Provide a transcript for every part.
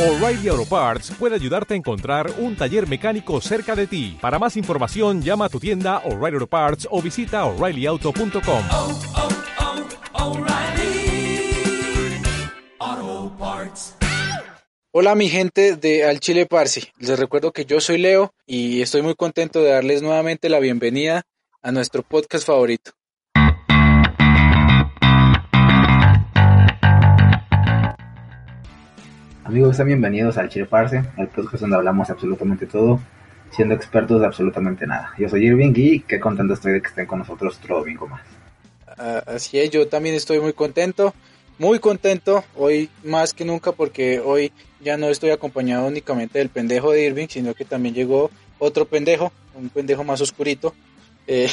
O'Reilly Auto Parts puede ayudarte a encontrar un taller mecánico cerca de ti. Para más información, llama a tu tienda O'Reilly Auto Parts o visita oreillyauto.com. oh, oh, Parts. Hola mi gente de Al Chile Parsi. Les recuerdo que yo soy Leo y estoy muy contento de darles nuevamente la bienvenida a nuestro podcast favorito. Amigos, sean bienvenidos al Chile Parse, el podcast donde hablamos absolutamente todo, siendo expertos de absolutamente nada. Yo soy Irving y qué contento estoy de que estén con nosotros otro domingo más. Ah, Así es, yo también estoy muy contento, muy contento hoy más que nunca porque hoy ya no estoy acompañado únicamente del pendejo de Irving, sino que también llegó otro pendejo, un pendejo más oscurito. Eh,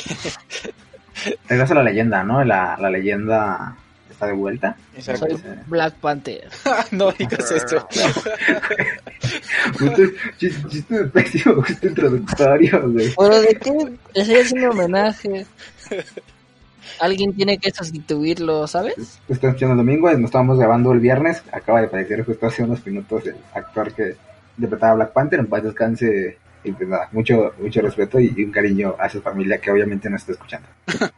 Regreso a la leyenda, ¿no? La, la leyenda está de vuelta. exacto. Soy Black Panther. no digas esto. Chis- Chiste de pésimo gusto introductorio, güey. ¿Pero de qué? Le estoy haciendo homenaje. Alguien tiene que sustituirlo, ¿sabes? Está escuchando el domingo, nos estábamos grabando el viernes, acaba de aparecer justo hace unos minutos el actor que interpretaba a Black Panther, en paz descanse, y pues nada, mucho, mucho respeto y un cariño a su familia que obviamente no está escuchando.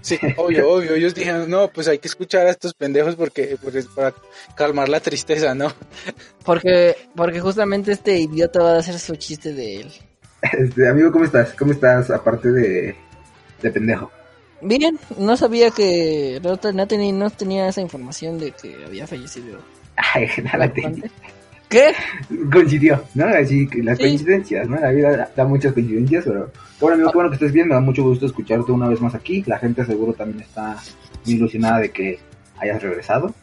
Sí, obvio, obvio. Ellos dijeron, no, pues hay que escuchar a estos pendejos porque, porque es para calmar la tristeza, ¿no? Porque, porque justamente este idiota va a hacer su chiste de él. Este, amigo, ¿cómo estás? ¿Cómo estás aparte de, de pendejo? Bien, no sabía que no, te- no tenía, no tenía esa información de que había fallecido. Ay, nada. ¿Qué? coincidió, ¿no? Así que las Sí. coincidencias, ¿no? La vida da, da muchas coincidencias, pero bueno, amigo, qué bueno que estés bien, me da mucho gusto escucharte una vez más aquí. La gente seguro también está muy ilusionada de que hayas regresado.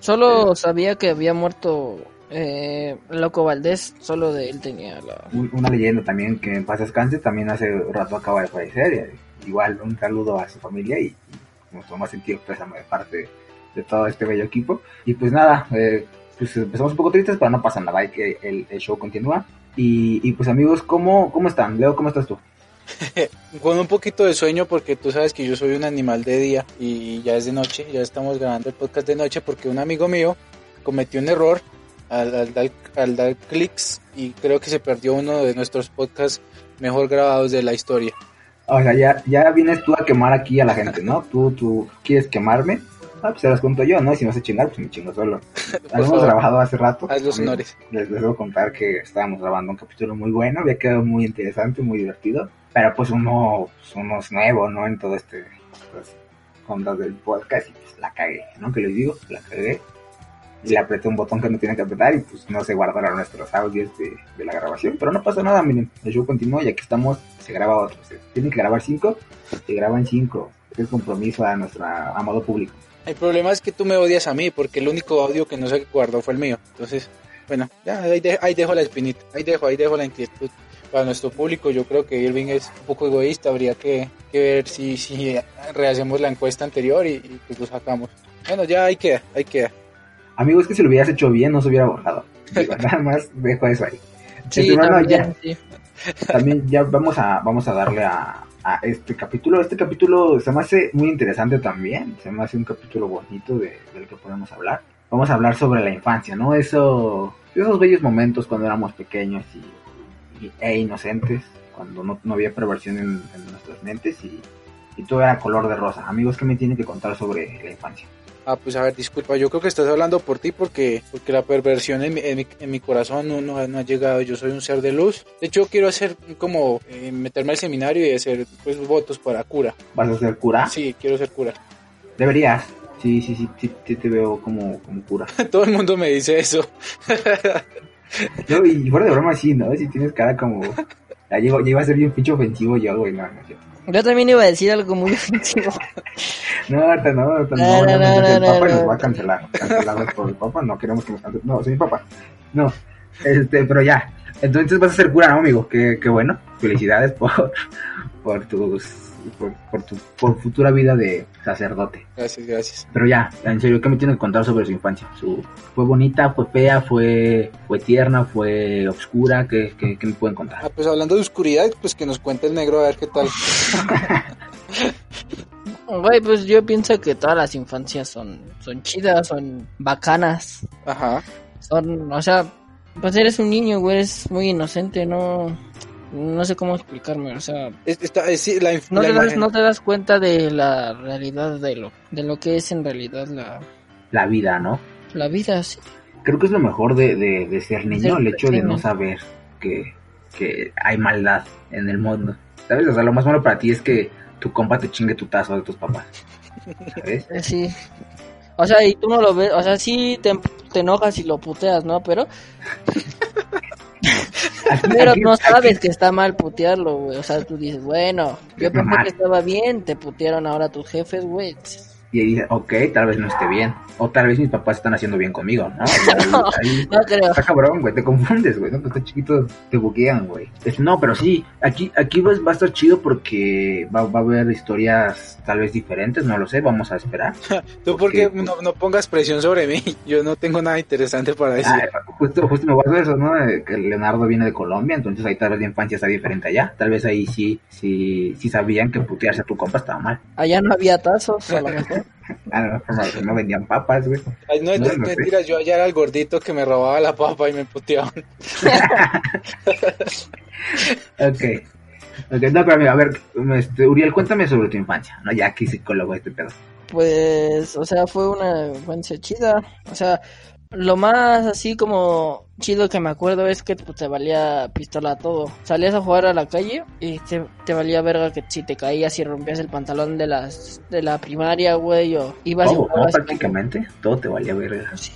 Solo sabía que había muerto eh, Loco Valdés, solo de él tenía la... Un- una leyenda también que en paz descanse, también hace rato acaba de fallecer. y igual, un saludo a su familia y, y nuestro más sentido pésame de parte de todo este bello equipo. Y pues nada, eh, pues empezamos un poco tristes, pero no pasa nada, hay que el, el show continúa. Y, y pues amigos, ¿cómo, ¿cómo están? Leo, ¿cómo estás tú? Con un poquito de sueño porque tú sabes que yo soy un animal de día y ya es de noche, ya estamos grabando el podcast de noche porque un amigo mío cometió un error al, al dar, al dar clics y creo que se perdió uno de nuestros podcasts mejor grabados de la historia. O sea, ya, ya vienes tú a quemar aquí a la gente, ¿no? Tú, tú quieres quemarme. Ah, pues se las cuento yo, ¿no? Y si vas a chingar, pues me chingo solo. Habíamos grabado hace rato. Haz los honores. Les, les debo contar que estábamos grabando un capítulo muy bueno, había quedado muy interesante, muy divertido. Pero pues uno, pues uno es nuevo, ¿no? En todo este, pues, ondas del podcast y pues la cagué, ¿no? Que les digo, la cagué. Y le apreté un botón que no tiene que apretar y pues no se guardaron nuestros audios de, de la grabación. Pero no pasa nada, miren, el show continúa y aquí estamos, se graba otro. Se tienen que grabar cinco, se graban cinco. Es compromiso a nuestro amado público. El problema es que tú me odias a mí porque el único audio que no se guardó fue el mío. Entonces, bueno, ya ahí, de- ahí dejo la espinita, ahí dejo, ahí dejo la inquietud. Para nuestro público, yo creo que Irving es un poco egoísta. Habría que, que ver si, si rehacemos la encuesta anterior y, y, pues lo sacamos. Bueno, ya ahí queda, ahí queda. Amigos, que si lo hubieras hecho bien no se hubiera borrado. Digo, nada más dejo eso ahí. Sí, Este, bueno, también, ya, sí. también ya vamos a, vamos a darle a, a este capítulo. Este capítulo se me hace muy interesante también. Se me hace un capítulo bonito de, del que podemos hablar. Vamos a hablar sobre la infancia, ¿no? Eso, esos bellos momentos cuando éramos pequeños y, e inocentes, cuando no, no había perversión en, en nuestras mentes y, y todo era color de rosa. Amigos, ¿qué me tienen que contar sobre la infancia? Ah, pues a ver, disculpa, yo creo que estás hablando por ti porque, porque la perversión en mi, en mi, en mi corazón no, no, no ha llegado. Yo soy un ser de luz. De hecho, quiero hacer como eh, meterme al seminario y hacer pues votos para cura. ¿Vas a ser cura? Sí, quiero ser cura. Deberías. Sí, sí, sí, sí, sí te veo como, como cura. Todo el mundo me dice eso. Yo, y fuera de broma, sí, ¿no? Si tienes cara como. Ya, iba a ser bien pinche ofensivo yo, güey, no, no, es cierto. Yo también iba a decir algo muy ofensivo. no, ahorita no, ahorita no, No, el no. nos va a cancelar, cancelados por el papá, no queremos que nos cancelen, no, mi papá, no, este, pero ya, entonces vas a ser cura, ¿no, amigo? Qué, qué bueno, felicidades por, por tus, por, por tu por futura vida de sacerdote. Gracias, gracias. Pero ya, en serio, ¿qué me tienes que contar sobre su infancia? Su, ¿Fue bonita, fue fea, fue, fue tierna, fue oscura? ¿Qué, qué, qué me pueden contar? Ah, pues hablando de oscuridad, pues que nos cuente el negro a ver qué tal. Güey, pues yo pienso que todas las infancias son, son chidas, son bacanas. Ajá. Son, o sea, Pues eres un niño, güey, eres muy inocente, no... No sé cómo explicarme, o sea... Es- está- es- sí, la, No la te, das, no te das cuenta de la realidad de lo, de lo que es en realidad la, La vida, ¿no? la vida, sí. Creo que es lo mejor de, de, de ser niño, Ser el hecho de no saber que, que hay maldad en el mundo. ¿Sabes? O sea, lo más malo para ti es que tu compa te chingue tu tazo de tus papás. ¿Sabes? Sí. O sea, y tú no lo ves, o sea, sí te, te enojas y lo puteas, ¿no? Pero, pero no sabes que está mal putearlo, güey. O sea, tú dices, bueno, yo pensé que estaba bien, te putearon ahora tus jefes, güey. Y ahí dices, ok, tal vez no esté bien. O tal vez mis papás están haciendo bien conmigo, ¿no? Ahí- ahí- No creo. Está cabrón, güey, te confundes, güey, ¿no? Que estás chiquito, te buquean, güey. Es- No, pero sí, aquí, aquí va, va a estar chido porque va, va a haber historias tal vez diferentes, no lo sé, vamos a esperar. Tú porque porque- no, no pongas presión sobre mí. Yo no tengo nada interesante para decir. Ah, justo, justo me pasó eso, ¿no? Que Leonardo viene de Colombia, entonces ahí tal vez la infancia está diferente allá. Tal vez ahí sí, sí, sí sabían que putearse a tu compa estaba mal. Allá no había tazos, a lo mejor. Ah, no, no, no vendían papas, güey. Ay, no, no, es no sé. mentira, yo allá era el gordito que me robaba la papa y me puteaban. Ok. Ok, no, pero mira, a ver, este, Uriel, cuéntame sobre tu infancia, ¿no? Ya aquí psicólogo este pedo. Pues, o sea, fue una infancia chida. O sea, lo más así como chido que me acuerdo es que pues, te valía pistola todo. Salías a jugar a la calle y te, te valía verga que si te caías y rompías el pantalón de las de la primaria, güey, o ibas y Todo, ¿no? jugabas. Prácticamente, todo te valía verga. Sí,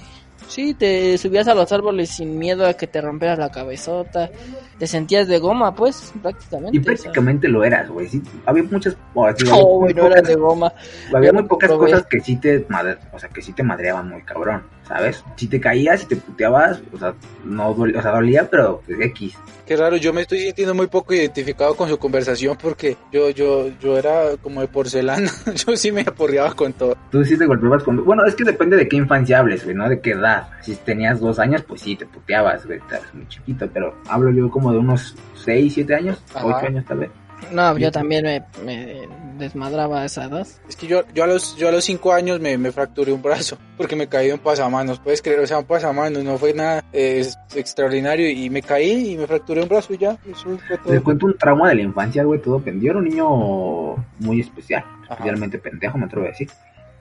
sí, te subías a los árboles sin miedo a que te rompieras la cabezota. Te sentías de goma, pues, prácticamente. Y o sea. prácticamente lo eras, güey. Sí, había muchas. o sea, No, había güey, muy no eras pocas- de goma. Había Yo muy pocas cosas que sí te madre, o sea, que sí te madreaban muy cabrón, ¿sabes? Si te caías y te puteabas, o sea, no dolía, o sea, dolía, pero pues, X. Qué raro, yo me estoy sintiendo muy poco identificado con su conversación porque yo, yo, yo era como de porcelana. yo sí me aporreaba con todo. Tú sí te golpeabas con... Bueno, es que depende de qué infancia hables, güey, ¿no? De qué edad. Si tenías dos años, pues sí, te puteabas, güey, estás muy chiquito, pero hablo yo como de unos seis, siete años, Ajá. ocho años tal vez. No, yo también me, me desmadraba a esa edad. Es que yo, yo a los, yo a los cinco años me, me fracturé un brazo porque me caí de un pasamanos. Puedes creer, o sea, un pasamanos, no fue nada eh, extraordinario y me caí y me fracturé un brazo y ya. Eso fue todo. Te cuento un trauma de la infancia, güey, todo pendiente. Yo era un niño muy especial, Ajá. especialmente pendejo, me atrevo a decir.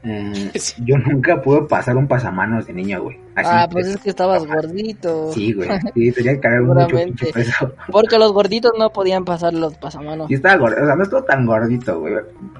Eh, Sí. Yo nunca pude pasar un pasamanos de niño, güey. Así, Ah, pues es- que estabas gordito. Sí, güey. Sí, tenía que cargar mucho peso. Porque los gorditos no podían pasar los pasamanos. Y estaba gordo, o sea, no estaba tan gordito, güey.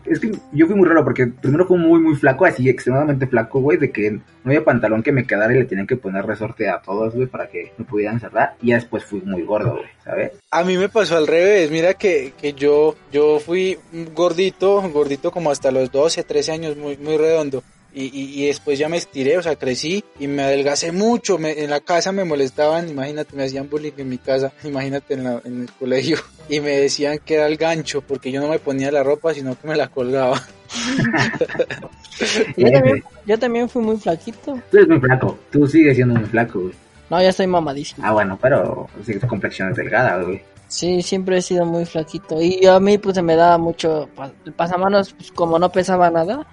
Es que yo fui muy raro porque primero fui muy, muy flaco, así extremadamente flaco, güey, de que no había pantalón que me quedara y le tenían que poner resorte a todos, güey, para que me pudieran cerrar. Y ya después fui muy gordo, güey, ¿sabes? A mí me pasó al revés, mira que, que yo, yo fui gordito, gordito como hasta los 12, 13 años, muy, muy redondo. Y, y, y después ya me estiré, o sea, crecí y me adelgacé mucho. Me- en la casa me molestaban, imagínate, me hacían bullying en mi casa, imagínate en, la- en el colegio. Y me decían que era el gancho, porque yo no me ponía la ropa, sino que me la colgaba. Yo también, yo también fui muy flaquito. Tú eres muy flaco, tú sigues siendo muy flaco, güey. No, ya estoy mamadísimo. Ah, bueno, pero sí, tu complexión es delgada, güey. Sí, siempre he sido muy flaquito. Y a mí pues se me daba mucho... El pasamanos, pues como no pesaba nada.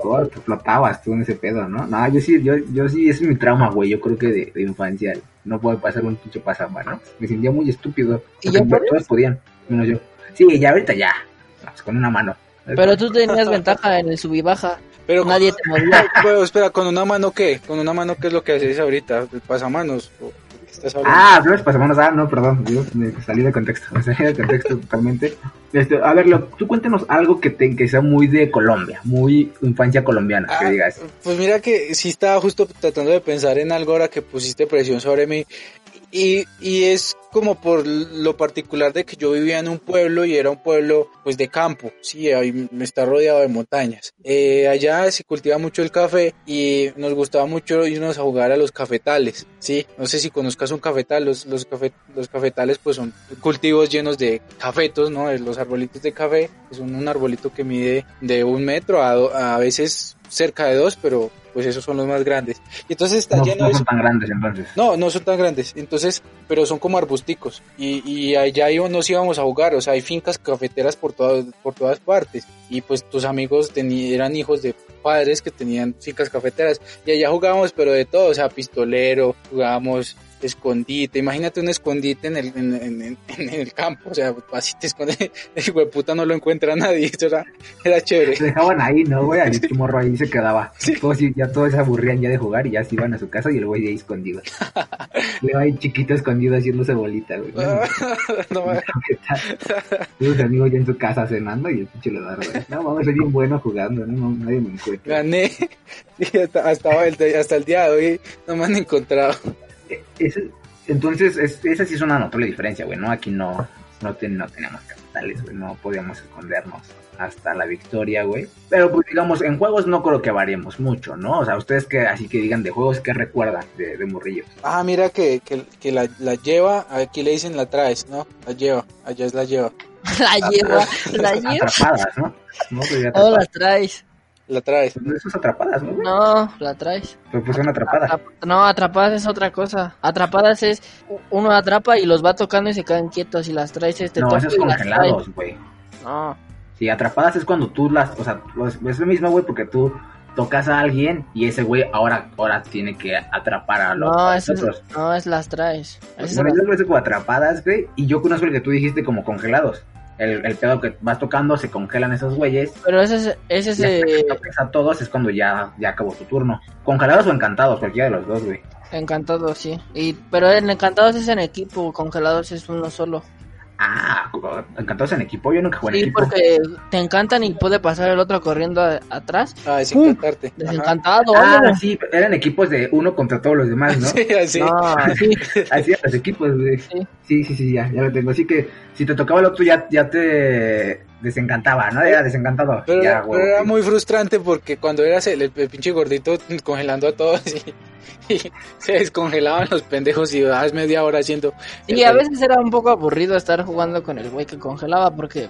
Corto, flotabas tú en ese pedo, ¿no? No, yo sí, yo, yo sí, ese es mi trauma, güey. Yo creo que de, de infancia no puede pasar un pinche pasamanos. Me sentía muy estúpido. ¿Y ya todos podían, menos yo. Sí, ya ahorita ya. Pues con una mano. Pero tú tenías ventaja en el sub y baja. Pero Nadie te movía. Pero espera, ¿con una mano qué? ¿Con una mano qué es lo que haces ahorita? ¿El pasamanos? Ah, no es pasamanos. Ah, no, perdón. Yo me salí de contexto. Me salí de contexto totalmente. Este, a ver, lo- tú cuéntanos algo que, te, que sea muy de Colombia. Muy infancia colombiana, que Ah, digas. Pues mira que sí estaba justo tratando de pensar en algo ahora que pusiste presión sobre mí. Y, y es como por lo particular de que yo vivía en un pueblo y era un pueblo pues de campo, sí, ahí está rodeado de montañas. Eh, allá se cultiva mucho el café y nos gustaba mucho irnos a jugar a los cafetales, sí. No sé si conozcas un cafetal, los, los, los cafetales pues son cultivos llenos de cafetos, ¿no? Los arbolitos de café, que son un arbolito que mide de un metro a, a veces cerca de dos, pero pues esos son los más grandes. Y entonces está No, lleno no de... son tan grandes entonces. No, no son tan grandes, entonces, pero son como arbusticos. Y, y allá íbamos- nos íbamos a jugar, o sea, hay fincas cafeteras por todas, por todas partes. Y pues tus amigos eran hijos de padres que tenían fincas cafeteras. Y allá jugábamos, pero de todo, o sea, pistolero, jugábamos escondite. Imagínate un escondite en el, en, en- en- el campo, o sea, así te esconde, el hijo de puta no lo encuentra nadie, eso era, era chévere. Se dejaban ahí, ¿no, güey? Ahí tu morro ahí se quedaba. Todos, sí- ya todos se aburrían ya de jugar y ya se iban a su casa y el güey ahí escondido. Le va ahí chiquito escondido haciéndose bolita, güey. No, ma- ¿Qué tal? Tus amigos ya en su casa cenando y el pinche le da, güey. No, vamos, soy bien bueno jugando, ¿no? No, nadie me encuentra. gané y hasta, hasta, el, hasta el día de hoy no me han encontrado. Ese- entonces, es- esa sí es una notable diferencia, güey, ¿no? Aquí no, no, ten- no teníamos capitales, güey, no podíamos escondernos hasta la victoria, güey. Pero, pues, digamos, en juegos no creo que variemos mucho, ¿no? O sea, ustedes que, así que digan de juegos, ¿qué recuerdan de, de morrillos? Ah, mira que, que, que la, la lleva, aquí le dicen la traes, ¿no? La lleva, allá es la lleva. La lleva, la lleva. Atrapadas, ¿no? No, pues, la traes. La traes. Eso es atrapadas, ¿no? güey? No, la traes. Pero pues son atrapadas. Atrap- No, atrapadas es otra cosa. Atrapadas es uno atrapa y los va tocando y se quedan quietos y las traes este No, esos congelados, güey. No, Sí, atrapadas es cuando tú las, o sea, los- es lo mismo, güey, porque tú tocas a alguien y ese güey ahora, ahora tiene que atrapar a los no, es, nosotros. no, es las traes. Bueno, yo lo como atrapadas, güey, y yo conozco el que tú dijiste como congelados. El, el pedo que vas tocando, se congelan esos güeyes, Pero ese es, ese es, eh, a todos es cuando ya, ya acabó tu turno. Congelados o encantados, cualquiera de los dos, güey. encantado, sí. Y, pero en encantados es en equipo, congelados es uno solo. Ah, encantados en equipo, yo nunca jugué en Sí, equipo. porque te encantan y puede pasar el otro corriendo a- atrás. Ah, es ¡Pum! encantarte. Ajá. Desencantado, Ah, sí, eran equipos de uno contra todos los demás, ¿no? Sí, así. No, sí. Así eran los equipos, güey. Sí. Sí, sí, sí, ya, ya lo tengo. Así que si te tocaba el otro ya, ya te desencantaba, ¿no? Era desencantado. Pero, ya, pero güey. era muy frustrante porque cuando eras el, el pinche gordito congelando a todos y, y se descongelaban los pendejos y vas media hora haciendo... Y a veces era un poco aburrido estar jugando con el güey que congelaba porque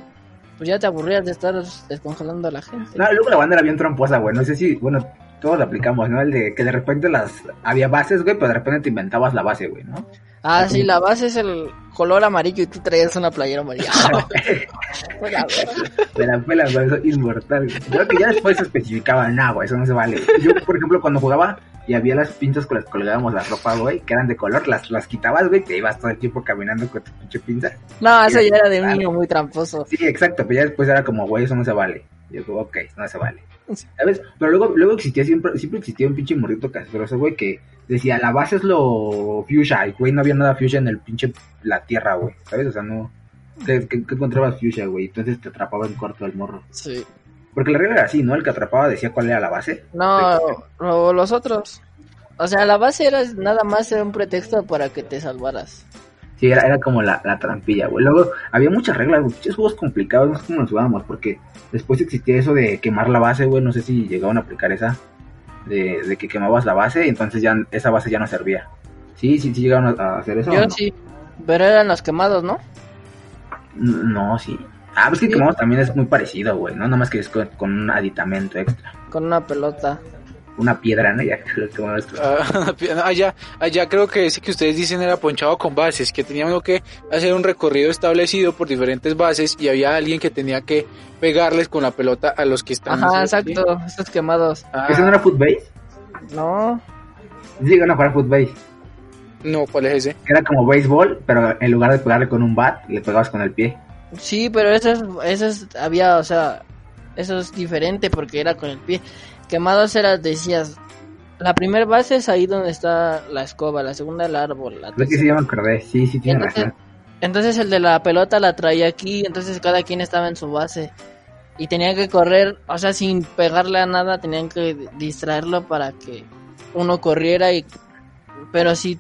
pues ya te aburrías de estar descongelando a la gente. No, luego la banda era bien tramposa, güey. No sé si, bueno, todos lo aplicamos, ¿no? El de que de repente las había bases, güey, pero de repente te inventabas la base, güey, ¿no? Ah, sí, la base es el color amarillo y tú traías una playera amarilla. De la pela, güey, eso es inmortal. Creo que ya después se especificaba, no, güey, eso no se vale. Yo, por ejemplo, cuando jugaba y había las pinzas con las que colgábamos la ropa, güey, que eran de color, las, las quitabas, güey, te ibas todo el tiempo caminando con tu pinche pinza. No, eso ya era de un niño muy tramposo. Sí, exacto, pero ya después era como, güey, eso no se vale. Y yo digo, ok, no se vale. ¿Sabes? Pero luego, luego existía, siempre, siempre existía un pinche morrito castroso, güey, que decía, la base es lo fuchsia, y güey, no había nada fuchsia en el pinche, la tierra, güey, ¿sabes? O sea, no, ¿qué, encontrabas fuchsia, güey? Entonces te atrapaba en corto el morro. Sí. Porque la regla era así, ¿no? El que atrapaba decía cuál era la base. No, o los otros. O sea, la base era nada más era un pretexto para que te salvaras. Sí, era, era como la, la trampilla, güey. Luego había muchas reglas, güey, muchos juegos complicados, no sé cómo los jugábamos, porque después existía eso de quemar la base, güey, no sé si llegaban a aplicar esa, de, de que quemabas la base y entonces ya esa base ya no servía. Sí, sí, sí llegaron a, hacer eso. Yo no? sí, pero eran los quemados, ¿no? No, sí. Ah, pues que Sí. quemamos también es muy parecido, güey, ¿no? Nada más que es con, con un aditamento extra. Con una pelota. Una piedra, ¿no? Ya, lo quemabas tú. Ah, allá, allá creo que ese que ustedes dicen era ponchado con bases, que teníamos que hacer un recorrido establecido por diferentes bases y había alguien que tenía que pegarles con la pelota a los que están. Ajá, ¿sí? exacto, estos quemados. Ah, ¿Eso no era footbase? No, Sí, llegaron a jugar footbase. no, ¿cuál es ese? Que era como béisbol, pero en lugar de pegarle con un bat, le pegabas con el pie. sí, pero eso es, eso es- había, o sea, eso es diferente porque era con el pie. Quemados era, decías, la primera base es ahí donde está la escoba, la segunda el árbol, la Creo que sí, ya me acordé. Sí, sí, tiene Entonces, razón. entonces el de la pelota la traía aquí, entonces cada quien estaba en su base. Y tenían que correr, o sea, sin pegarle a nada, tenían que distraerlo para que uno corriera y... Pero si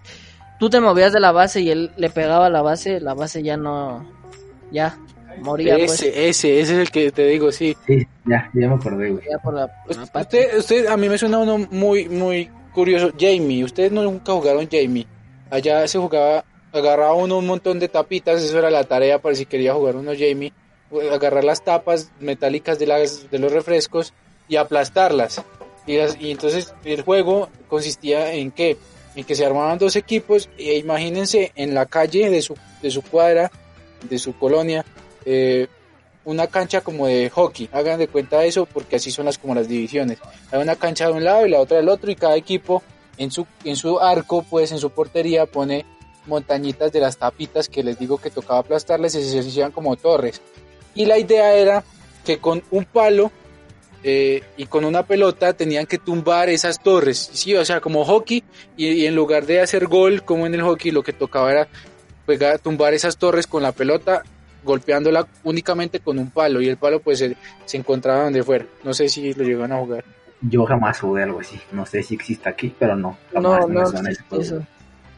tú te movías de la base y él le pegaba a la base, la base ya no... Ya, moría pues. Ese, ese, ese es el que te digo, sí. Sí, ya, ya me acordé, güey. La, Usted, la parte. usted, usted- a mí me suena uno muy, muy curioso. Jamie, ustedes no nunca jugaron Jamie. Allá se jugaba, agarraba uno un montón de tapitas, eso era la tarea para si quería jugar uno Jamie. Agarrar las tapas metálicas de, las, de los refrescos y aplastarlas. Y, las- y entonces el juego consistía en que, en que se armaban dos equipos e imagínense en la calle de su, de su cuadra, de su colonia, eh, una cancha como de hockey. Hagan de cuenta eso porque así son las como las divisiones. Hay una cancha de un lado y la otra del otro y cada equipo en su, en su arco, pues en su portería pone montañitas de las tapitas que les digo que tocaba aplastarles y se hacían como torres. Y la idea era que con un palo eh, y con una pelota tenían que tumbar esas torres, sí, o sea, como hockey, y, en lugar de hacer gol como en el hockey, lo que tocaba era pegar, tumbar esas torres con la pelota, golpeándola únicamente con un palo, y el palo pues se, se encontraba donde fuera. No sé si lo llegan a jugar. Yo jamás jugué algo así. No sé si existe aquí, pero no. No, Jamás me no suena ese existe juego. eso.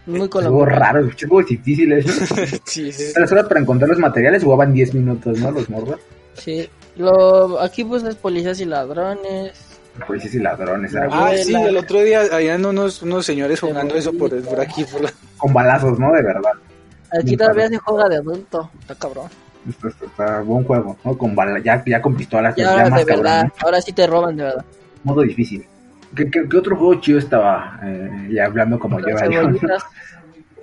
Muy Es colombiano. raro, juegos difíciles. ¿no? sí, sí, Pero solo para encontrar los materiales jugaban 10 minutos, ¿no? Los morros. Sí. Lo, aquí pues es policías y ladrones. Policías y ladrones. Ah, sí, el otro día habían unos, unos señores jugando eso por, por aquí, por la- Con balazos, ¿no? De verdad. Aquí Muy todavía padre. se juega de adulto. Está cabrón. Esto, esto está buen juego, ¿no? Con bala, ya, ya con pistolas, Ya, ya más de cabrón. verdad. ¿no? Ahora sí te roban de verdad. Modo difícil. ¿Qué, qué, qué otro juego chido estaba? Eh, ya hablando como yo. Las ¿no? cebollitas.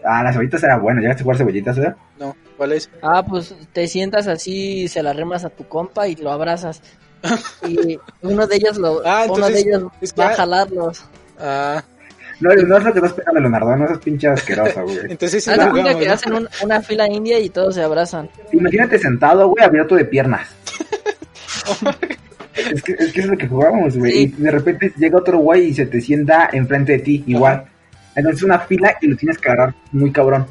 Ah, las cebollitas era bueno. ¿Llegaste a jugar cebollitas, eh? No, ¿cuál es? Ah, pues te sientas así, se la remas a tu compa y lo abrazas. Y uno de ellos lo, Ah, uno de entonces, ellos es que- va a jalarlos. Ah, No, no es lo que estás pegando, Leonardo. No seas pinche asqueroso, güey. entonces sí jugamos, que ¿no? hacen un- una fila india y todos se abrazan. Imagínate sentado, güey, abierto de piernas. es, que, es que es lo que jugábamos, güey. Sí. Y de repente llega otro güey y se te sienta enfrente de ti, igual. Entonces una fila y lo tienes que agarrar muy cabrón.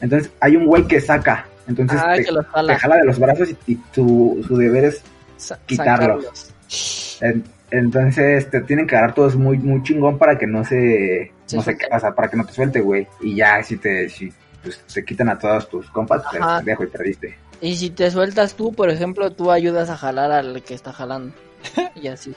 Entonces hay un güey que saca. Entonces Ah, te, que jala. de los brazos y, y tu, su deber es Sa- quitarlos. sacarlos. En- entonces te tienen que agarrar todos muy muy chingón para que no se Se no sé suelte. qué pasa, para que no te suelte, güey. Y ya si te si pues, te quitan a todos tus compas, te dejo y perdiste. Y si te sueltas tú, por ejemplo, tú ayudas a jalar al que está jalando. Y así.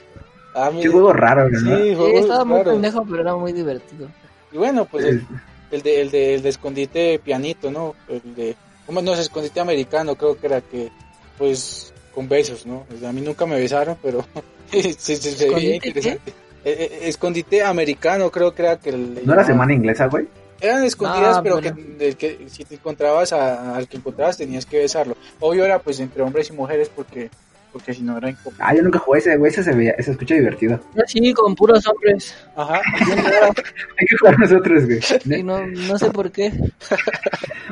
Ah, Qué juego raro, ¿no? Sí, Sí, juegos estaba muy pendejo, pero era muy divertido. Y bueno, pues el, el de, el de, el de escondite pianito, ¿no? El de, ¿cómo no? Es escondite americano, creo que era que, pues, con besos, ¿no? O sea, a mí nunca me besaron, pero sí, sí, sí, se veía ¿Escondite interesante. Eh, eh, escondite americano, creo que era que... ¿No era semana inglesa, güey? Eran escondidas, Ah, pero bueno. que, que si te encontrabas a- al que encontrabas tenías que besarlo. Obvio era pues entre hombres y mujeres porque porque si no era incómodo. Ah, yo nunca jugué ese, güey, ese se veía, se escucha divertido. Sí, con puros hombres. Ajá. Hay que jugar nosotros, güey. No, no sé por qué.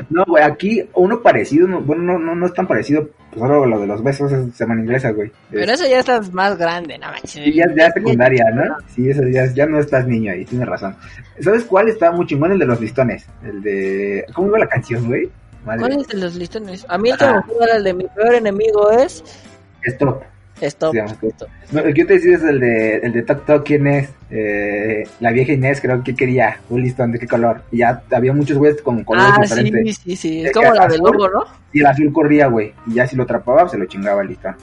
No, güey, aquí uno parecido, no- bueno, no, no, no es tan parecido, pues solo lo de los besos es semana inglesa, güey. Pero eso ya estás más grande, no manches. Sí, ya, ya es secundaria, ¿no? Sí, eso ya, ya no estás niño ahí, tienes razón. ¿Sabes cuál estaba muy chingón? El de los listones. El de... ¿Cómo iba la canción, güey? Madre. ¿Cuál es de los listones? A mí el que me gusta era el de mi peor enemigo es Stop. Stop. Stop. No, el que te decía es el de, el de Toc Toc, ¿quién es? Eh, la vieja Inés, creo que quería un listón, ¿de qué color? Y ya había muchos güeyes con colores Ah, sí, diferentes. sí, sí. El Es como la del lobo, ¿no? Y el azul corría, güey. Y ya si lo atrapaba, se lo chingaba el listón.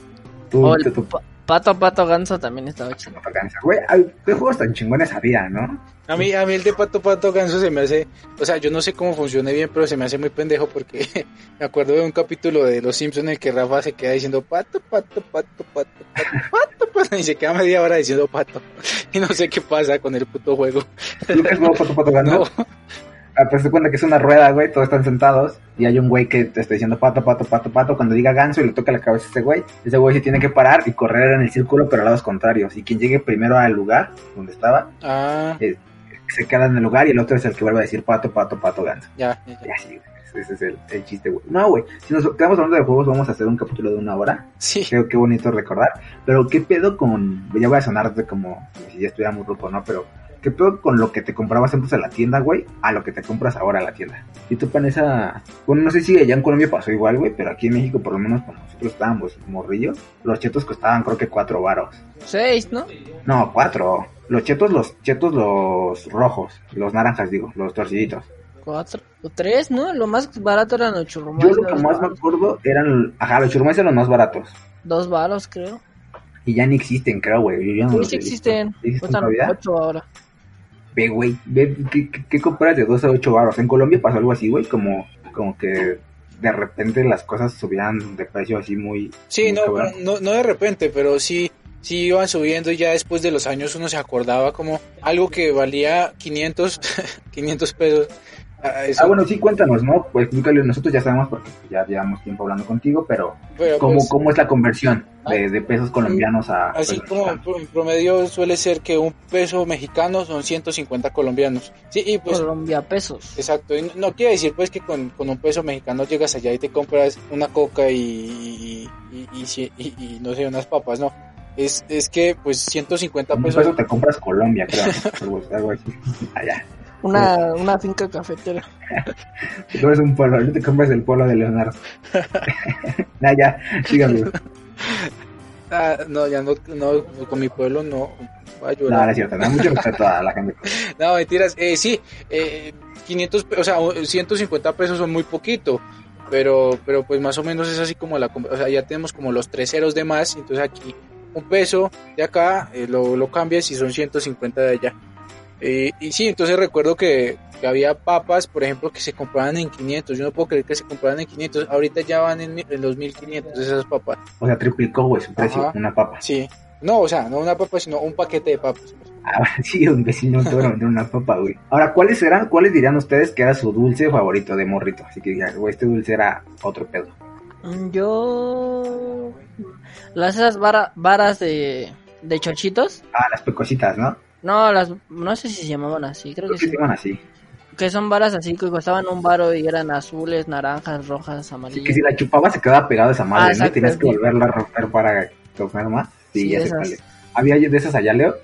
Tú, el tú, tú, pato, pato, ganso también estaba chido. te alcanza. Güey, ay, qué juegos tan chingones había, ¿no? A mí, a mí el de Pato Pato Ganso se me hace, o sea, yo no sé cómo funcione bien, pero se me hace muy pendejo porque me acuerdo de un capítulo de Los Simpsons en el que Rafa se queda diciendo Pato, Pato, Pato, Pato, Pato, Pato, Pato, y se queda media hora diciendo Pato. Y no sé qué pasa con el puto juego. ¿Nunca has Pato Pato Ganso? No, pues te cuenta que es una rueda, güey, todos están sentados y hay un güey que te está diciendo pato, pato, pato, pato. Cuando diga ganso y le toca la cabeza a ese güey, ese güey se tiene que parar y correr en el círculo, pero a lados contrarios. Y quien llegue primero al lugar donde estaba, ah, se queda en el lugar y el otro es el que vuelve a decir pato, pato, pato, ganso. ya, ya, Y ya. así, güey. ese es el, el chiste, güey. No, güey, si nos quedamos hablando de juegos, vamos a hacer un capítulo de una hora. Sí, Creo que bonito recordar. Pero, ¿qué pedo con.? Ya voy a sonar como si ya estuviera muy ruco, ¿no? Pero, ¿qué pedo con lo que te comprabas antes a la tienda, güey? A lo que te compras ahora a la tienda. Y tú esa. Bueno, no sé si allá en Colombia pasó igual, güey, pero aquí en México, por lo menos cuando nosotros estábamos morrillos, los chetos costaban, creo que cuatro varos. Seis, ¿no? No, cuatro. Los chetos, los chetos, los rojos, los naranjas, digo, los torciditos. Cuatro o tres, ¿no? Lo más barato eran los Yo churrumais. lo que más me acuerdo eran. Ajá, los churrumais eran los más baratos. Dos varos, creo. Y ya ni existen, creo, güey. Yo ya no Sí, los existen. ¿Existen ocho ahora. Ve, güey, ve, ¿qué, qué, compras de 2 a 8 baros? En Colombia pasó algo así, güey, como, como que de repente las cosas subían de precio así muy... sí, muy no, no, no de repente, pero sí, sí iban subiendo y ya después de los años uno se acordaba como algo que valía 500, 500 pesos. Ah, eso- Ah, bueno, sí, cuéntanos, ¿no? Pues explícale, nosotros ya sabemos porque ya llevamos tiempo hablando contigo, pero pero, ¿cómo, pues, cómo es la conversión de, de pesos colombianos a Así como en promedio suele ser que un peso mexicano son 150 colombiens. Sí, y pues Colombia pesos. Exacto, y no quiere decir pues que con, con un peso mexicano llegas allá y te compras una coca y, y, y, y si- y- y, no sé, unas papas, no. Es, es que pues 150 Un pesos, peso te compras Colombia, creo. algo, algo así. Allá. Una, una finca cafetera. Te compras un polo, no te compras el polo de Leonardo. nah, ya, síganme. ah, no, ya no, no, con mi pueblo no, va a No, llorar. no es cierto, no, mucho respeto a la gente. No, mentiras, eh, sí, eh, 500, pe- o sea, 150 pesos son muy poquito, pero, pero pues más o menos es así como la, o sea, ya tenemos como los tres ceros de más, entonces aquí un peso de acá eh, lo, lo cambias y son 150 de allá. Eh, y sí, entonces recuerdo que, que había papas, por ejemplo, que se compraban en 500, yo no puedo creer que se compraban en 500, ahorita ya van en, en los 1500 esas papas. O sea, triplicó, güey, su precio, Ajá. una papa. Sí, no, o sea, no una papa, sino un paquete de papas. Ahora sí, un vecino te va a vender una papa, güey. Ahora, ¿cuáles eran, cuáles dirían ustedes que era su dulce favorito de morrito? Así que digan, güey, este dulce era otro pedo. Mm, Yo. Las esas vara- varas de, de chochitos. Ah, las pecositas, ¿no? No, las. No sé si se llamaban así, creo Creo que que sí. se llaman así. Que son varas así que costaban un varo y eran azules, naranjas, rojas, amarillas. que si la chupabas se quedaba pegada esa madre, Ah, ¿no? exacto, Tienes que sí. volverla a romper para comer más. Sí, Sí, ya cuál es. ¿Había de esas allá, Leo?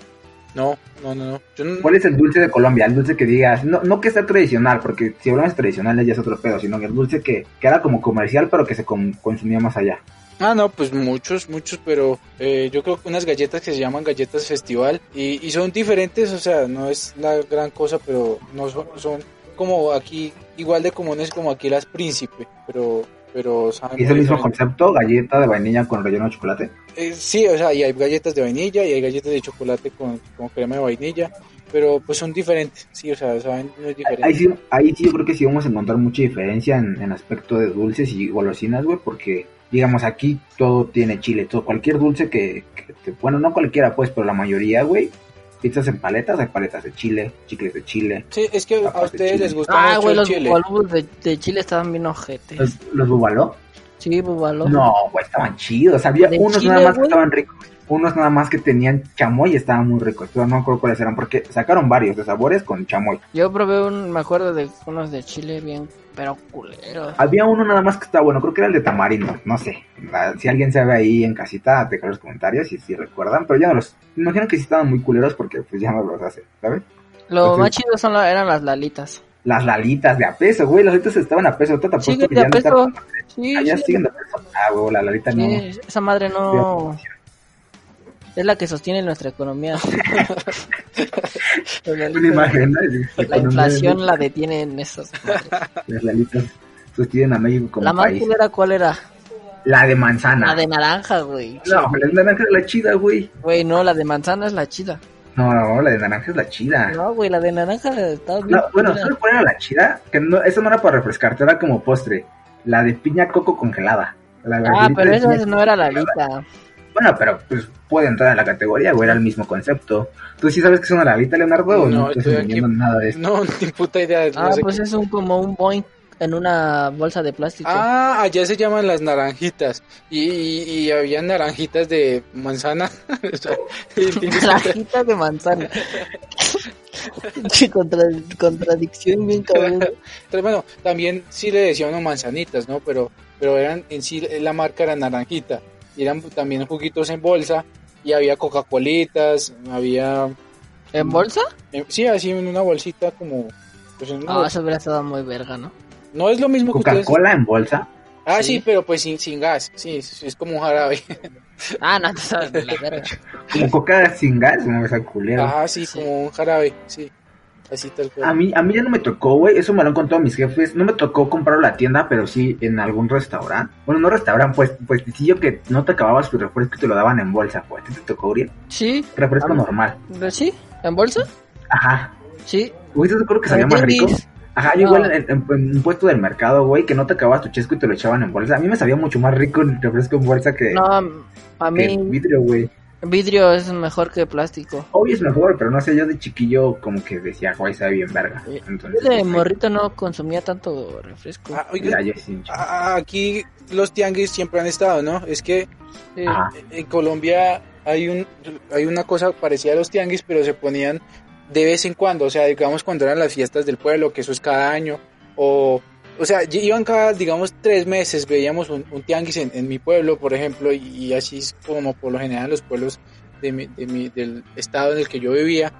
No, no, no, no. Yo no- ¿Cuál es el dulce de Colombia? El dulce que digas, no, no que sea tradicional, porque si hablamos tradicionales ya es otro pedo, sino que el dulce que, que era como comercial, pero que se com- consumía más allá. Ah, no, pues muchos, muchos, pero eh, yo creo que unas galletas que se llaman galletas festival y, y son diferentes, o sea, no es la gran cosa, pero no son, son como aquí, igual de comunes como aquí las príncipe, pero, pero saben ¿Y es el mismo diferente. concepto? ¿Galleta de vainilla con relleno de chocolate? Eh, sí, o sea, y hay galletas de vainilla y hay galletas de chocolate con, con crema de vainilla, pero pues son diferentes, sí, o sea, saben muy diferentes. Ahí sí, ahí sí yo creo que sí vamos a encontrar mucha diferencia en, en aspecto de dulces y golosinas, güey, porque digamos aquí todo tiene chile, todo, cualquier dulce que, que te- bueno, no cualquiera pues, pero la mayoría, güey, pizzas en paletas, hay paletas de chile, chicles de chile, Sí, es que a ustedes les gusta Ah, mucho güey, el los chile. bubalubos de, de Chile estaban bien ojetes. los, los bubaló, Sí, bubaló. no, güey, estaban chidos, había ¿De unos chile, nada más que estaban ricos, unos nada más que tenían chamoy y estaban muy ricos, pero no me acuerdo cuáles eran, porque sacaron varios de sabores con chamoy. Yo probé un, me acuerdo de unos de Chile bien, pero culeros. Había uno nada más que estaba bueno, creo que era el de tamarindo, no sé. La- Si alguien sabe ahí en casita, dejar los comentarios si, si recuerdan, pero ya no los... Me imagino que sí estaban muy culeros porque pues ya no los hace, ¿sabes? Lo sí. más chido son la- eran las lalitas. Las lalitas de a peso, güey, las lalitas estaban a peso, Siguen que de ya a no peso. Sí, Ah, ya sí. siguen de a peso. Ah, güey, la lalita no. Sí, esa madre no es la que sostiene nuestra economía. Lalitas- imagen, ¿no? La inflación la detienen esas madres. Las lalitas sostienen a México como La más país. ¿cuál era? La de manzana. La de naranja, güey. No, la de naranja es la chida, güey. Güey, no, la de manzana es la chida. No, no, la de naranja es la chida. No, güey, la de naranja está bien. No, bueno. ¿sabes cuál era la chida? Que no, esa no era para refrescarte, era como postre. La de piña coco congelada. La Ah, pero esa no era la lita. Bueno, pero pues puede entrar en la categoría, güey, era el mismo concepto. ¿Tú sí sabes que es una lalita, Leonardo? ¿O No, no, estoy aquí- nada de esto? No, ni puta idea. no Ah, sé pues qué- es un como un boing en una bolsa de plástico. Ah, allá se llaman las naranjitas. Y, y, y había naranjitas de manzana. Naranja de manzana. Contra- contradicción bien cabrón. Pero bueno, también sí le decían uno manzanitas, ¿no? Pero, pero eran en sí la marca era naranjita. Eran también juguitos en bolsa. Y había Coca-Colitas, había... ¿En bolsa? eh, sí, así en una bolsita como... pues, en una Ah, bolsa. eso hubiera estado muy verga, ¿no? No es lo mismo que ustedes... Coca-Cola en bolsa. Ah, sí, Sí. pero pues sin, sin gas. Sí, es, es como un jarabe. Ah, no, te sabes la verga. Como coca sin gas, no esa culera. Sí, Sí. como un jarabe. Sí, así tal cual. A mí, a mí ya no me tocó, güey, eso me lo han contado mis jefes. No me tocó comprarlo en la tienda, pero sí en algún restaurante. Bueno, no restaurante, pues, pues sí yo que no te acababas tu refresco y te lo daban en bolsa, pues. ¿Te, te tocó, Uriel? Sí, Refresco Ah. normal. ¿sí? ¿En bolsa? Ajá. Sí. Güey, ¿te acuerdas que sabía más rico? Ajá, yo No. igual en, en- en un puesto del mercado, güey, que no te acababas tu chesco y te lo echaban en bolsa. A mí me sabía mucho más rico el refresco en bolsa que, No, a que mí, en vidrio, güey. Vidrio es mejor que plástico. Obvio es mejor, pero no sé, yo de chiquillo como que decía, güey, sabe bien verga. Eh, Entonces, Yo de pues, morrito no consumía tanto refresco. Ah, oiga, ya, ya sí, ah, aquí los tianguis siempre han estado, ¿no? Es que eh, en Colombia hay un hay una cosa parecida a los tianguis, pero se ponían de vez en cuando, o sea, digamos cuando eran las fiestas del pueblo, que eso es cada año, o o sea, iban cada, digamos, tres meses, veíamos un, un tianguis en, en mi pueblo, por ejemplo, y, y así es como por lo general en los pueblos de mi- de mi- del estado en el que yo vivía.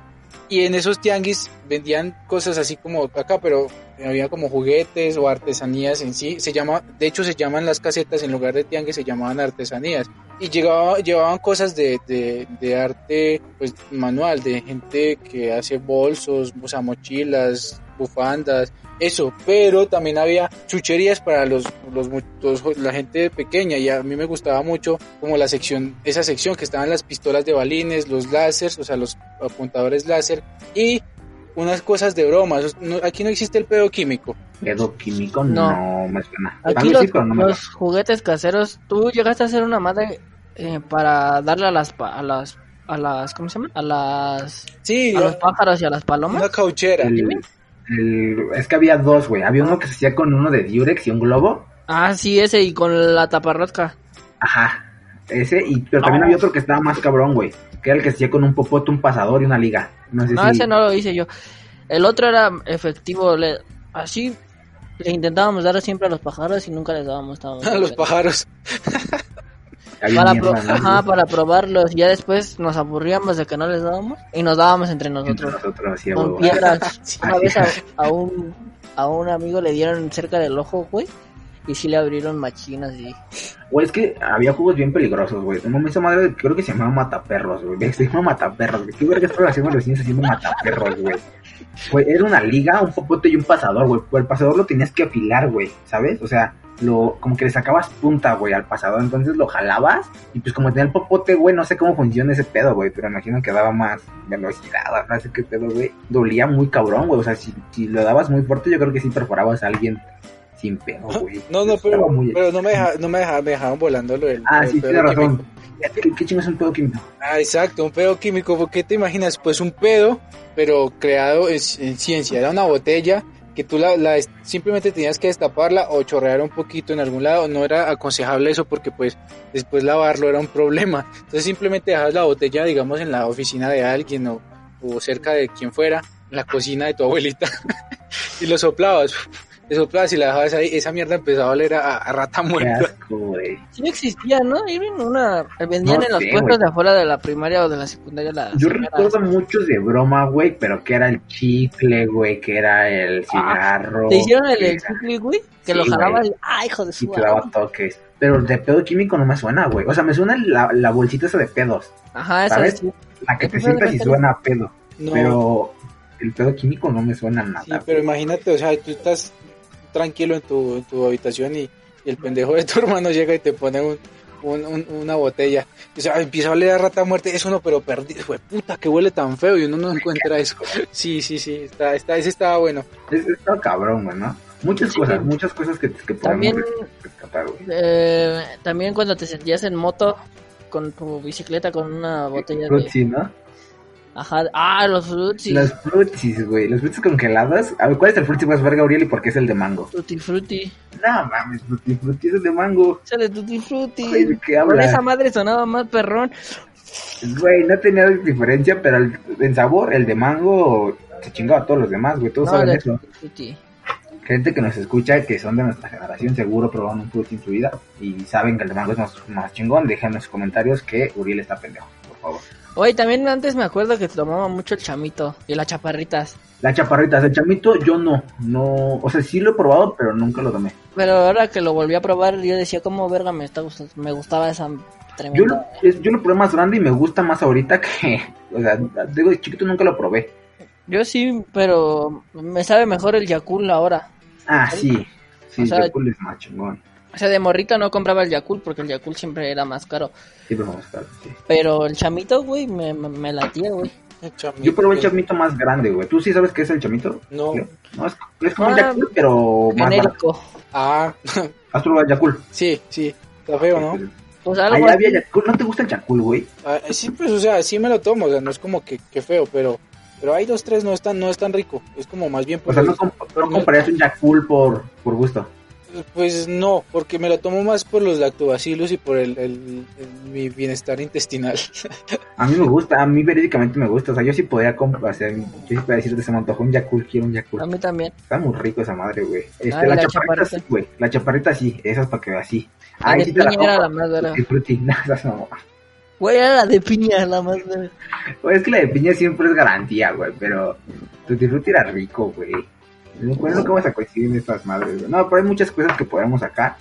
Y en esos tianguis vendían cosas así como acá, pero había como juguetes o artesanías en sí. Se llama, de hecho se llaman las casetas en lugar de tianguis se llamaban artesanías. Y llegaba, llevaban cosas de, de, de arte pues manual, de gente que hace bolsos, o sea, mochilas, bufandas, eso, pero también había chucherías para los, los, los- la gente pequeña y a mí me gustaba mucho como la sección, esa sección que estaban las pistolas de balines, los láseres, o sea, los apuntadores láser y unas cosas de bromas. No- aquí no existe el pedo químico. Pedo químico No. no, me suena. Aquí los, sí, pero no me los juguetes caseros, tú llegaste a hacer una madre eh, para darle a las, pa- a las, a las, ¿cómo se llama? A las, Sí, a los pájaros y a las palomas. una cauchera. El- el- es que había dos, güey. Había uno que se hacía con uno de Durex y un globo. Ah, sí, ese y con la taparrosca. Ajá. Ese, y, pero también No. había otro que estaba más cabrón, güey. Que era el que se hacía con un popote, un pasador y una liga. No sé No, si. ese no lo hice yo. El otro era efectivo, le, así le intentábamos dar siempre a los pájaros y nunca les dábamos. A los pájaros. para, pro- ajá, para probarlos. Ya después nos aburríamos de que no les dábamos y nos dábamos entre Entre nosotros. nosotros, así, a Con piedras. Sí. Una vez a, a un, a un amigo le dieron cerca del ojo, güey. Y sí le abrieron machinas y... Güey, es que había juegos bien peligrosos, güey. Me hizo madre, creo que se llamaba Mataperros, güey. Se llama Mataperros, güey. ¿Qué verga estaban haciendo los niños haciendo Mataperros, güey? Güey, era una liga, un popote y un pasador, güey. El pasador lo tenías que afilar, güey, ¿sabes? O sea, lo, como que le sacabas punta, güey, al pasador. Entonces lo jalabas y pues como tenía el popote, güey, no sé cómo funciona ese pedo, güey. Pero imagino que daba más velocidad, no sé qué pedo, güey. Dolía muy cabrón, güey. O sea, si, si lo dabas muy fuerte, yo creo que sí perforabas a alguien sin pedo, güey. No, no, pero, muy- pero no me deja, no me deja- me dejaban volando lo del, Ah, sí, tienes razón. ¿Qué, Ah, exacto, un pedo químico. ¿Por qué te imaginas? Pues un pedo, pero creado en, en ciencia. Era una botella que tú la, la- simplemente tenías que destaparla o chorrear un poquito en algún lado. No era aconsejable eso porque pues después lavarlo era un problema. Entonces simplemente dejabas la botella, digamos, en la oficina de alguien o, o cerca de quien fuera, en la cocina de tu abuelita, y lo soplabas. Le soplabas y la dejabas ahí. Esa mierda empezaba a oler a, a rata Qué muerta. asco, güey. Sí existía, ¿no? Una... Vendían No en los puestos de afuera de la primaria o de la secundaria. La Yo recuerdo muchos de broma, güey, pero que era el chicle, güey, que era el cigarro. Ah, ¿Te hicieron el, chicle, güey? Que Sí, lo jalabas güey. y... ¡Ah, hijo de Y su te daba madre! toques. Pero de pedo químico no me suena, güey. O sea, me suena la, la bolsita esa de pedos. Ajá, esa ¿Sabes? sí. La que te sientas y suena a pedo. No. Pero el pedo químico no me suena a nada. Sí, pero imagínate, o sea, tú estás tranquilo en tu, en tu habitación y, y el pendejo de tu hermano llega y te pone un, un- un- una botella. O sea, empieza a oler a rata muerte. Eso no, pero perdido. Fue puta, que huele tan feo y uno no encuentra eso. Sí, sí, sí, está, está, ese estaba bueno. Es, está cabrón, güey, ¿no? Muchas Sí. cosas, muchas cosas que, que podemos También- rescatar, güey. Eh, también cuando te sentías en moto con tu bicicleta con una botella de... Ajá, ah, los fruits Los frutsis, güey. Los frutsis congelados. A ver, ¿cuál es el frutzi más verga, Gabriel? ¿Y por qué es el de mango? Tutti frutti. No mames, frutti, frutti es el de mango. Sale tutti frutti. ¿de qué Con esa madre sonaba más perrón. Güey, no tenía diferencia, pero el- en sabor, el de mango se chingaba a todos los demás, güey. Todos No, saben eso. tutti frutti. Gente que nos escucha, que son de nuestra generación, seguro probaron un frutti en su vida y saben que el de mango es más, más chingón. Dejen en los comentarios que Uriel está pendejo, por favor. Oye, también antes me acuerdo que tomaba mucho el chamito y las chaparritas. Las chaparritas, el chamito, yo no, no, o sea, sí lo he probado, pero nunca lo tomé. Pero ahora que lo volví a probar, yo decía, como verga me, está gustando, me gustaba esa Yo tremenda. lo, es- yo lo probé más grande y me gusta más ahorita que, o sea, digo, de chiquito nunca lo probé. Yo sí, pero me sabe mejor el Yakul ahora. Ah, sí, sí, O sea- Yakult es más chingón. O sea, de morrito no compraba el Yakul porque el Yakul siempre era más caro. Siempre a estar, sí. Pero el chamito, güey, me, me, me latía, güey. Yo probé el chamito más grande, güey. ¿Tú sí sabes qué es el chamito? No. No, es, es como el Ah, Yakult, pero más barato. Genérico. Ah, ¿Has probado el Yakult? sí, sí. Está feo, ¿no? Pues algo había Yakult. ¿No te gusta el Yakult, güey? Ah, sí, pues, o sea, sí me lo tomo, o sea, no es como que, que feo, pero, pero hay dos, tres, no es tan, no es tan rico, es como más bien O por sea, el- no, comp- no comprarías un Yakult por, por gusto. Pues no, porque me lo tomo más por los lactobacilos y por el, el- el- mi bienestar intestinal. A mí me gusta, a mí verídicamente me gusta. O sea, yo sí podría comprar, o sea, yo sí podría decirte, se me antojó un Yakult, quiero un A Yakult. mí también. Está muy rico esa madre, güey. Este, Ah, la, la chaparrita chaparrita. sí, güey. La chaparrita sí, esa es para que veas así. La Ahí de sí te la piña era la más esas no. Güey, era la de piña la más. Güey, es que la de piña siempre es garantía, güey, pero Tutti Frutti era rico, güey. No pues, nunca vamos a coincidir en estas madres, güey. No, pero hay muchas cosas que podemos sacar.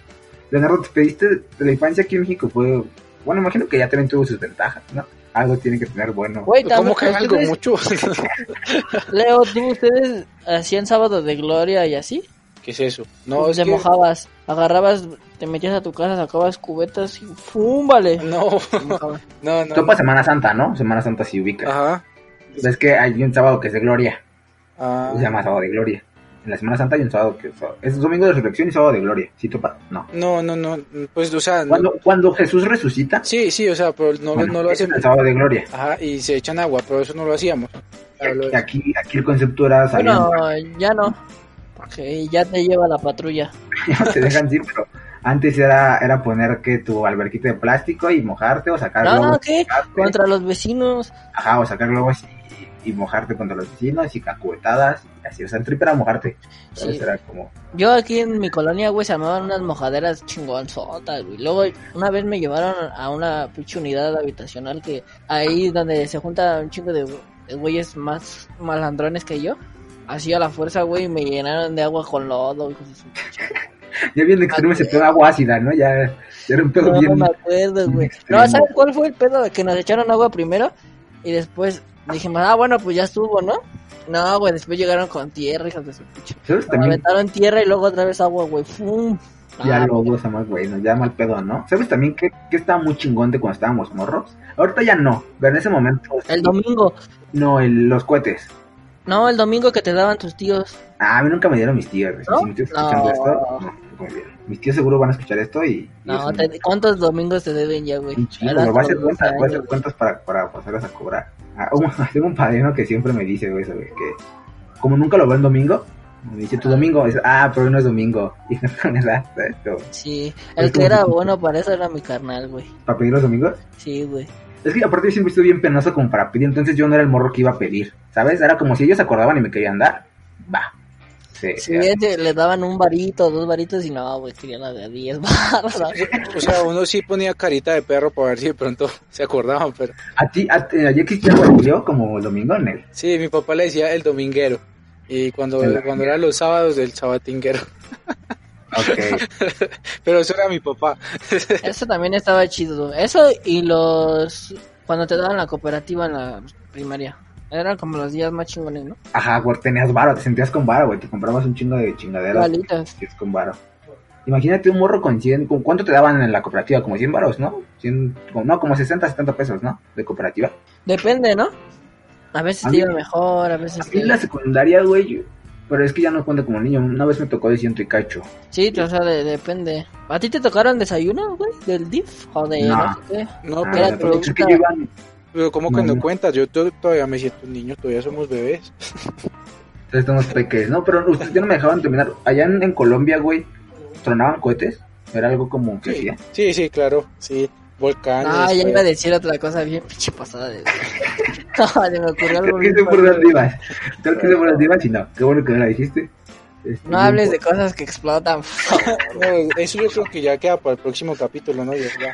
Leonardo, te pediste de la infancia aquí en México fue... Bueno, imagino que ya también tuvo sus ventajas, ¿no? Algo tiene que tener bueno. Güey, ¿Cómo también, que algo ustedes- mucho? Leo, ¿tú ustedes hacían sábado de gloria y así? ¿Qué es eso? No, es te que... mojabas, agarrabas, te metías a tu casa, sacabas cubetas y ¡fum! Vale. No, Te mojabas. no, no. Topa Semana Santa, ¿no? Semana Santa sí ubica. Ajá. Es que hay un sábado que es de gloria. Ah, Se llama sábado de gloria. En la Semana Santa hay un sábado que es domingo de resurrección y sábado de gloria. ¿Sí topa? No. no, no, no. Pues, o sea, no- Cuando, cuando Jesús resucita, sí, sí, o sea, pero no, bueno, no lo hacen. el sábado de gloria. Ajá, y se echan agua, pero eso no lo hacíamos. Y Aquí, aquí el concepto era salir. Bueno, ya no. Porque ya te lleva la patrulla. ya te dejan ir, pero antes era, era poner que tu alberquita de plástico y mojarte o sacar No, globos. Contra los vecinos. Ajá, o sacar globos y, y mojarte contra los vecinos y cacubetadas y así. O sea, el trip era mojarte. Era como... Yo aquí en mi colonia, güey, se armaban unas mojaderas chingonzotas, güey. Luego, una vez me llevaron a una pinche unidad habitacional que ahí donde se junta un chingo de, güeyes más malandrones que yo. Así a la fuerza, güey, y me llenaron de agua con lodo, hijos de su pinche. Ya bien extremo ese pedo agua ácida, ¿no? Ya, ya era un pedo No, bien... me acuerdo, güey. No, ¿sabes cuál fue el pedo? Que nos echaron agua primero y después dijimos, ah, bueno, pues ya estuvo, ¿no? No, güey, después llegaron con tierra, hijos de su. Nos También aventaron tierra y luego otra vez agua, güey. ¡Fum! ya Ah, lobos, más bueno, ya mal pedo, ¿no? ¿Sabes también que, que estaba muy chingón de cuando estábamos morros? Ahorita ya no, pero en ese momento... El domingo. No, el- los cohetes. No, el domingo que te daban tus tíos. Ah, a mí nunca me dieron mis tíos. ¿No? Si mis tíos escuchando No. esto, no, me dieron. Mis tíos seguro van a escuchar esto y... No, te- ¿cuántos domingos te deben ya, güey? güey. Voy a hacer como 12 cuentas, voy a hacer años. cuentas para, para pasarlas a cobrar. Ah, un- tengo un padrino que siempre me dice, güey, güey, que como nunca lo veo en domingo, me dice, tu domingo, es, ah, pero hoy no es domingo. Y no ¿sabes? Como, Sí, Es el que era bueno para eso era mi carnal, güey. ¿Para pedir los domingos? Sí, güey. Es que aparte yo siempre estuve bien penoso como para pedir, entonces yo no era el morro que iba a pedir, ¿sabes? Era como si ellos se acordaban y me querían dar, va. Sí, Sí, le daban un varito, dos varitos y no, güey, quería la de 10 barras. O sea, uno sí ponía carita de perro para ver si de pronto se acordaban, pero ¿A ti, a, ti- allá existía yo como el domingo en él? sí, mi papá le decía el dominguero. Y cuando, El cuando eran los sábados, el sabatinguero. Pero eso era mi papá. Eso también estaba chido. Eso y los... Cuando te daban la cooperativa en la primaria. Eran como los días más chingones, ¿no? Ajá, güey, tenías varo, te sentías con varo, güey, te comprabas un chingo de chingaderas. Balitas. que es con varo. Imagínate un morro con 100, ¿con cuánto te daban en la cooperativa? Como 100 varos, ¿no? 100, como- no, como 60, 70 pesos, ¿no? De cooperativa. Depende, ¿no? A veces A te mí- iba mejor, a veces A mí te... en la secundaria, güey, pero es que ya no cuento como niño. Una vez me tocó de ciento y cacho. Sí, o sea, de- depende. ¿A ti te tocaron desayuno, güey? ¿Del DIF? ¿O de No. no sé qué? No, Ah, pero, era pero, es que yo iba, pero ¿cómo No, que no no. cuentas? Yo to- todavía me siento un niño, todavía somos bebés. entonces estamos peques, ¿no? Pero ustedes ya no me dejaban terminar. Allá en, en Colombia, güey, tronaban cohetes. Era algo como que Sí, hacía. sí, sí, claro, sí. Volcanes. Ah, ya pues. iba a decir otra cosa bien pinche pasada de... no, se me ocurrió algo Creo que por dónde ibas. Creo que por dónde ibas y no. Qué bueno que no la dijiste. Este, No hables de cosas que explotan. No, eso yo creo que ya queda para el próximo capítulo, ¿no? Ya, ya.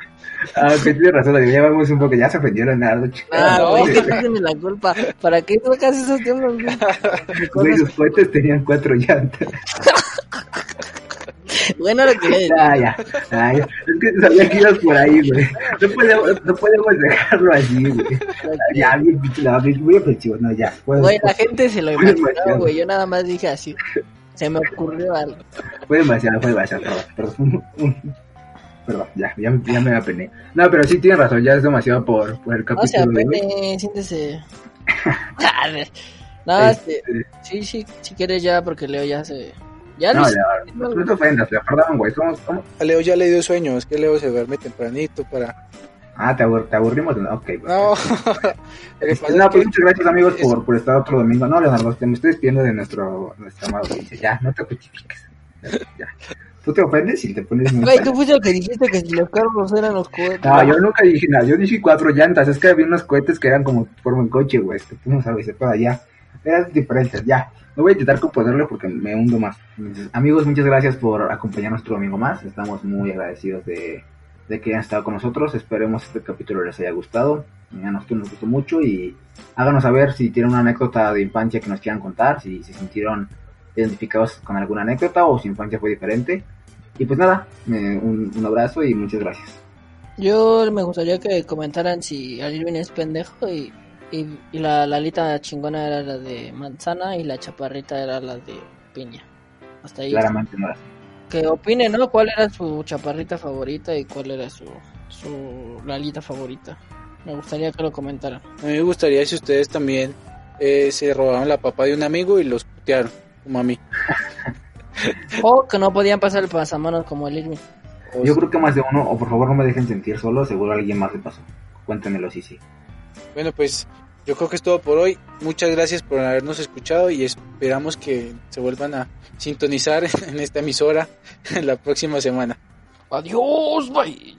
Ah, que tienes razón, ya vamos un poco. Ya se ofendió Leonardo, chico. Ah, No, que tienen la culpa. ¿Para qué tocas esos temas, güey? Sus cohetes tenían cuatro llantas. Bueno, lo quería decir. Ya, ya. Ay, es que sabía que ibas por ahí, güey. No podemos, no podemos dejarlo así, güey. Ya, bien, muy ofensivo. No, ya. Puedes, Güey, la gente se lo imaginó, güey. Yo nada más dije así. Se me ocurrió algo. Fue demasiado, fue demasiado. Perdón, perdón. Perdón, ya, ya, ya me apené. No, pero sí tienes razón, ya es demasiado por, por el No se capítulo de hoy. apene, siéntese. no, este, sí, sí, si quieres ya, porque Leo ya se... Ya No, ya, no, no te ofendas, la perdón, güey. Somos, somos- A Leo ya le dio sueño, es que Leo se duerme tempranito para... Ah, te, abur- te aburrimos. de- Ok, pues. No, Este, no, es pues que- muchas gracias amigos es- por, por estar otro domingo. No, Leonardo, te me estoy despidiendo de nuestro, nuestra amada audiencia. Ya, no te justifiques. Ya, ya. Tú te ofendes y te pones muy güey, tú fuiste el que dijiste que si los carros eran los cohetes. No, yo nunca dije nada. Yo dije cuatro llantas. Es que había unos cohetes que eran como forma en coche, güey. Que tú no sabes, se para allá. Eran diferentes, ya. No voy a intentar componerle porque me hundo más. Entonces, amigos, muchas gracias por acompañarnos otro domingo más. Estamos muy agradecidos de, de que hayan estado con nosotros. Esperemos este capítulo les haya gustado. A nosotros nos gustó mucho y háganos saber si tienen una anécdota de infancia que nos quieran contar, si se sintieron identificados con alguna anécdota o si su infancia fue diferente. Y pues nada, eh, un, un abrazo y muchas gracias. Yo me gustaría que comentaran si Alvin es pendejo y, y, y la, la alita chingona era la de manzana y la chaparrita era la de piña. Hasta ahí. Claramente no era. Que opinen, ¿no? ¿Cuál era su chaparrita favorita y cuál era su, su la alita favorita? Me gustaría que lo comentaran. A mí me gustaría si ustedes también eh, se robaron la papa de un amigo y los putearon, como a mí. O que no podían pasar el pasamanos como el Irving. O Yo si- creo que más de uno, o por favor no me dejen sentir solo, seguro alguien más le pasó. Cuéntenmelo, sí, sí. Bueno, pues yo creo que es todo por hoy. Muchas gracias por habernos escuchado y esperamos que se vuelvan a sintonizar en esta emisora la próxima semana. Adiós, bye.